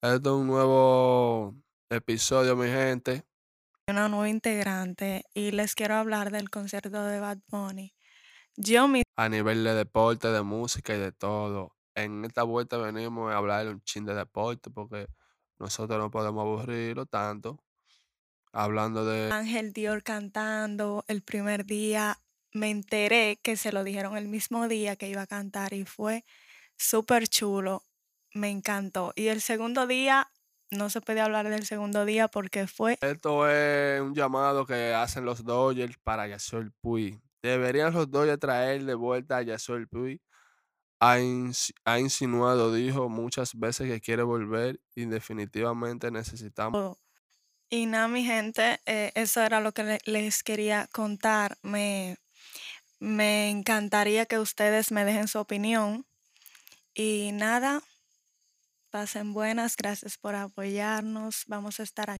Este es un nuevo episodio, mi gente. Una nueva integrante y les quiero hablar del concierto de Bad Bunny. Yo mi A nivel de deporte, de música y de todo. En esta vuelta venimos a hablar un chin de deporte porque nosotros no podemos aburrirlo tanto. Hablando de Ángel Dior cantando el primer día, me enteré que se lo dijeron el mismo día que iba a cantar y fue súper chulo, me encantó. Y el segundo día, no se puede hablar del segundo día porque fue esto es un llamado que hacen los Dodgers para Yasol Puy. Deberían los Dodgers traer de vuelta a Yasol Puy. Ha, ins- ha insinuado, dijo muchas veces que quiere volver y definitivamente necesitamos. Y nada, mi gente, eh, eso era lo que le- les quería contar. Me, me encantaría que ustedes me dejen su opinión. Y nada, pasen buenas, gracias por apoyarnos. Vamos a estar aquí.